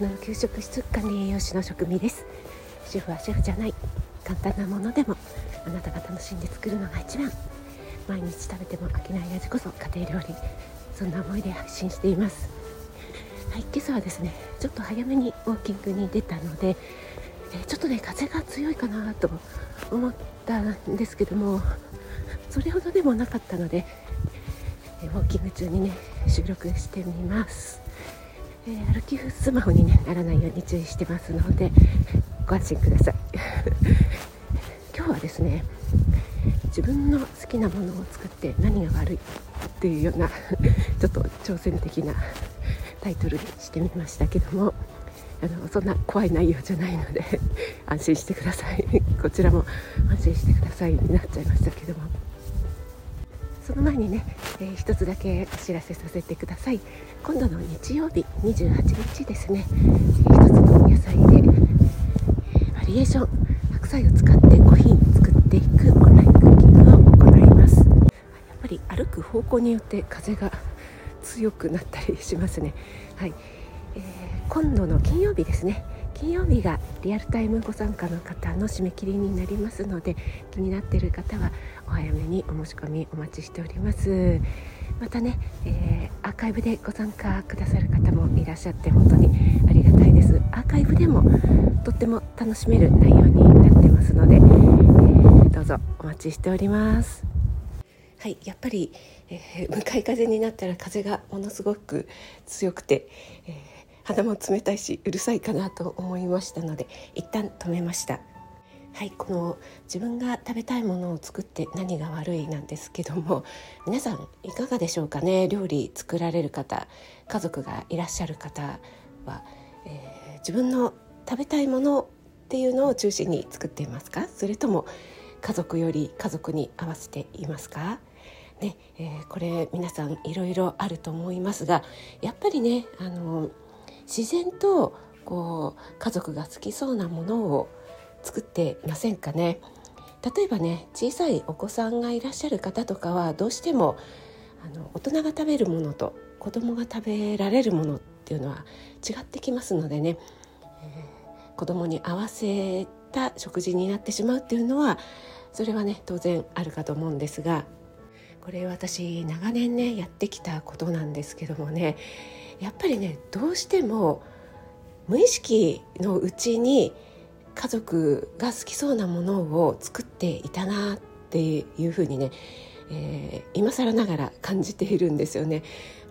の給食室管理栄養士の職味です。主婦はシェフじゃない。簡単なものでもあなたが楽しんで作るのが一番。毎日食べても飽きない味こそ家庭料理。そんな思いで配信しています。はい今朝はですねちょっと早めにウォーキングに出たので、えちょっとね風が強いかなと思ったんですけどもそれほどでもなかったので、ウォーキング中にね収録してみます。えー、歩きスマホに、ね、ならないように注意してますのでご安心ください。今日はですね自分の好きなものを作って何が悪いっていうようなちょっと挑戦的なタイトルにしてみましたけどもあのそんな怖い内容じゃないので 安心してください。こちらも安心してくださいになっちゃいましたけどもの前にね、えー、一つだけお知らせさせてください。今度の日曜日28日ですね、えー、一つの野菜で、えー、バリエーション白菜を使って5品作っていくオンラインクッキングを行います。やっぱり歩く方向によって風が強くなったりしますね。はい、えー、今度の金曜日ですね。金曜日がリアルタイムご参加の方の締め切りになりますので気になっている方はお早めにお申し込みお待ちしております。またね、えー、アーカイブでご参加くださる方もいらっしゃって本当にありがたいです。アーカイブでもとっても楽しめる内容になってますので、えー、どうぞお待ちしております。はいやっぱり、えー、向かい風になったら風がものすごく強くて、えー肌も冷たいしうるさいかなと思いましたので一旦止めました。はいこの自分が食べたいものを作って何が悪いなんですけども皆さんいかがでしょうかね？料理作られる方家族がいらっしゃる方は、えー、自分の食べたいものっていうのを中心に作っていますか？それとも家族より家族に合わせていますか？ねえー、これ皆さんいろいろあると思いますがやっぱりねあの自然とこう家族が好きそうなものを作ってませんかね。例えばね小さいお子さんがいらっしゃる方とかはどうしてもあの大人が食べるものと子供が食べられるものっていうのは違ってきますのでね、えー、子供に合わせた食事になってしまうっていうのはそれはね当然あるかと思うんですがこれ私長年ねやってきたことなんですけどもねやっぱりねどうしても無意識のうちに家族が好きそうなものを作っていたなっていうふうにね、えー、今更ながら感じているんですよね。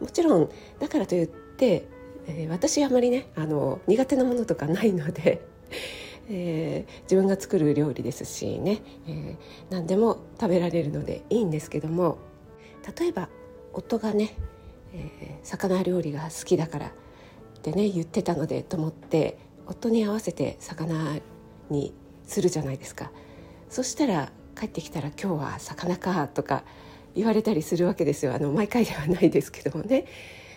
もちろんだからといって、えー、私あまりねあの苦手なものとかないので。えー、自分が作る料理ですしね、えー、何でも食べられるのでいいんですけども例えば夫がねえー、魚料理が好きだからってね言ってたのでと思って夫に合わせて魚にするじゃないですか。そしたら帰ってきたら「今日は魚か」とか言われたりするわけですよ。あの毎回ではないですけどもね。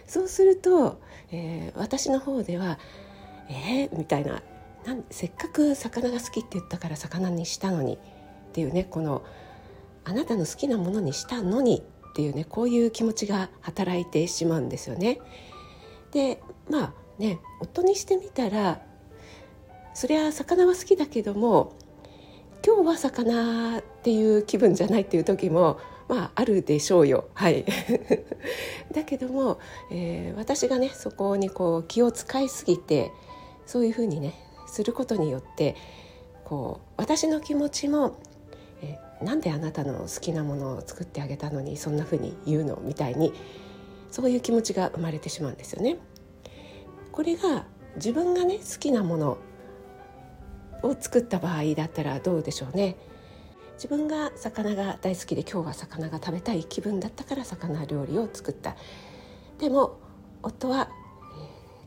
そうすると、えー、私の方では「えー?」みたいな。なんせっかく魚が好きって言ったから魚にしたのにっていうねこのあなたの好きなものにしたのにっていうねこういう気持ちが働いてしまうんですよね。でまあね夫にしてみたらそりゃ魚は好きだけども今日は魚っていう気分じゃないっていう時もまああるでしょうよはい だけども、えー、私がねそこにこう気を使いすぎてそういうふうにねすることによってこう私の気持ちもえなんであなたの好きなものを作ってあげたのにそんな風に言うのみたいにそういう気持ちが生まれてしまうんですよね。これが自分がね好きなものを作った場合だったらどうでしょうね。自分が魚が大好きで今日は魚が食べたい気分だったから魚料理を作ったでも夫は、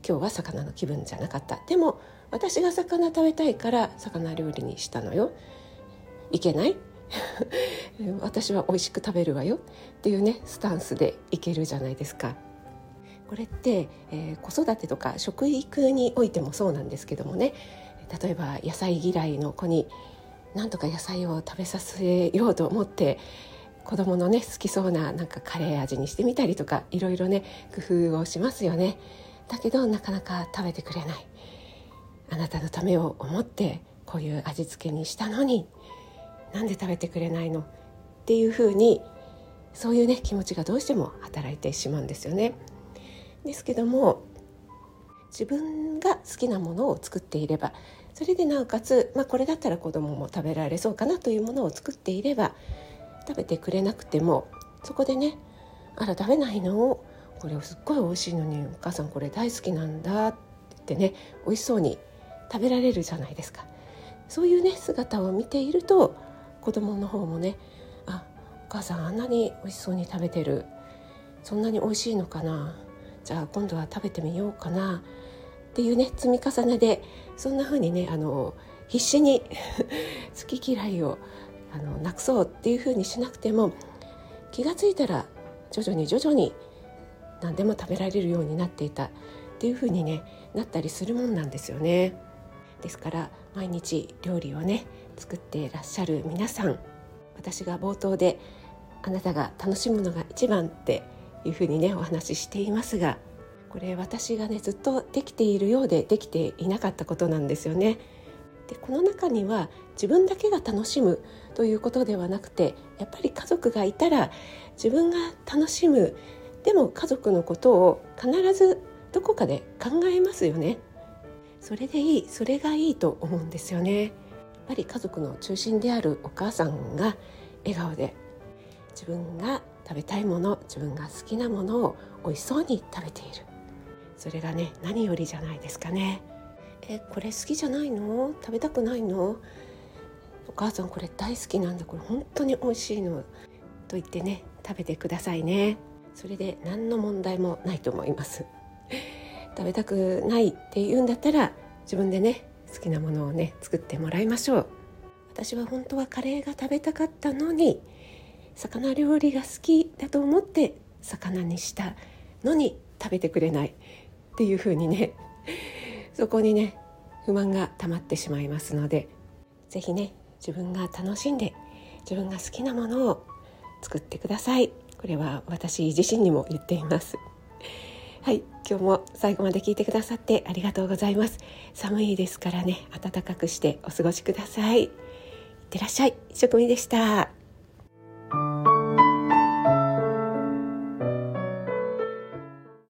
今日は魚の気分じゃなかったでも私が魚食べたいから魚料理にしたのよいけない 私は美味しく食べるわよっていうねスタンスでいけるじゃないですか。これって、えー、子育てとか食育においてもそうなんですけどもね例えば野菜嫌いの子になんとか野菜を食べさせようと思って子供のね好きそうななんかカレー味にしてみたりとかいろいろね工夫をしますよね。だけどなかなか食べてくれない。あなたのためを思ってこういう味付けにしたのになんで食べてくれないの？っていうふうにそういうね気持ちがどうしても働いてしまうんですよね。ですけども自分が好きなものを作っていればそれでなおかつ、まあ、これだったら子供もも食べられそうかなというものを作っていれば食べてくれなくてもそこでね「あら食べないの？これすっごい美味しいのにお母さんこれ大好きなんだ」ってね美味しそうに食べられるじゃないですか。そういうね姿を見ていると子供の方もね「あお母さんあんなに美味しそうに食べてる。そんなに美味しいのかな。じゃあ今度は食べてみようかな」っていうね積み重ねでそんな風にねあの必死に 好き嫌いをあのなくそうっていう風にしなくても気が付いたら徐々に徐々に何でも食べられるようになっていた。っていう風にねなったりするもんなんですよね。ですから毎日料理をね作っていらっしゃる皆さん私が冒頭であなたが楽しむのが一番っていうふうにねお話ししていますがこれ私がねずっとできているようでできていなかったことなんですよね。でこの中には自分だけが楽しむということではなくてやっぱり家族がいたら自分が楽しむでも家族のことを必ずどこかで考えますよね。それでいいそれがいいと思うんですよね。やっぱり家族の中心であるお母さんが笑顔で自分が食べたいもの自分が好きなものを美味しそうに食べている。それがね何よりじゃないですかね。えこれ好きじゃないの？食べたくないの？お母さんこれ大好きなんだ。これ本当に美味しいの。と言ってね食べてくださいね。それで何の問題もないと思います。食べたくないって言うんだったら自分でね好きなものをね作ってもらいましょう。私は本当はカレーが食べたかったのに魚料理が好きだと思って魚にしたのに食べてくれない。っていう風にねそこにね不満が溜まってしまいますので是非ね自分が楽しんで自分が好きなものを作ってください。これは私自身にも言っています。はい今日も最後まで聞いてくださってありがとうございます。寒いですからね暖かくしてお過ごしください。いってらっしゃい。職人でした。